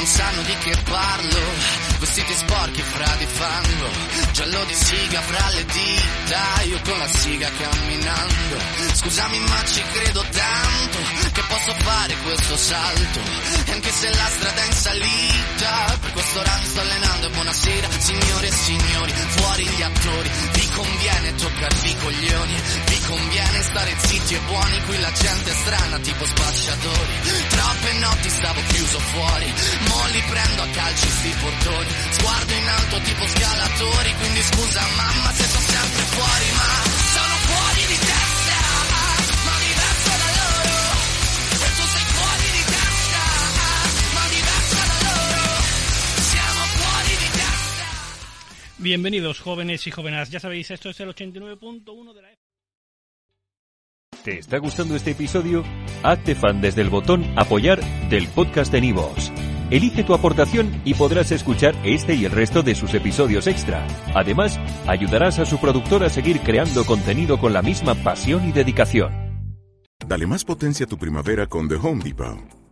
Non sanno di che parlo, vestiti sporchi fra di fango, giallo di siga fra le dita, io con la siga camminando. Scusami ma ci credo tanto, che posso fare questo salto, e anche se la strada è in salita, per questo ramo sto allenando. Buonasera, signore e signori, fuori gli attori, vi conviene toccarvi i coglioni, vi conviene stare zitti e buoni, qui la gente è strana tipo spacciatori, troppe notti stavo chiuso fuori, mo li prendo a calci sti portoni, sguardo in alto tipo scalatori, quindi scusa mamma se sono sempre fuori, Bienvenidos jóvenes y jóvenes. Ya sabéis, esto es el 89.1 de la... ¿Te está gustando este episodio? Hazte fan desde el botón Apoyar del podcast de Nivos. Elige tu aportación y podrás escuchar este y el resto de sus episodios extra. Además, ayudarás a su productor a seguir creando contenido con la misma pasión y dedicación. Dale más potencia a tu primavera con The Home Depot.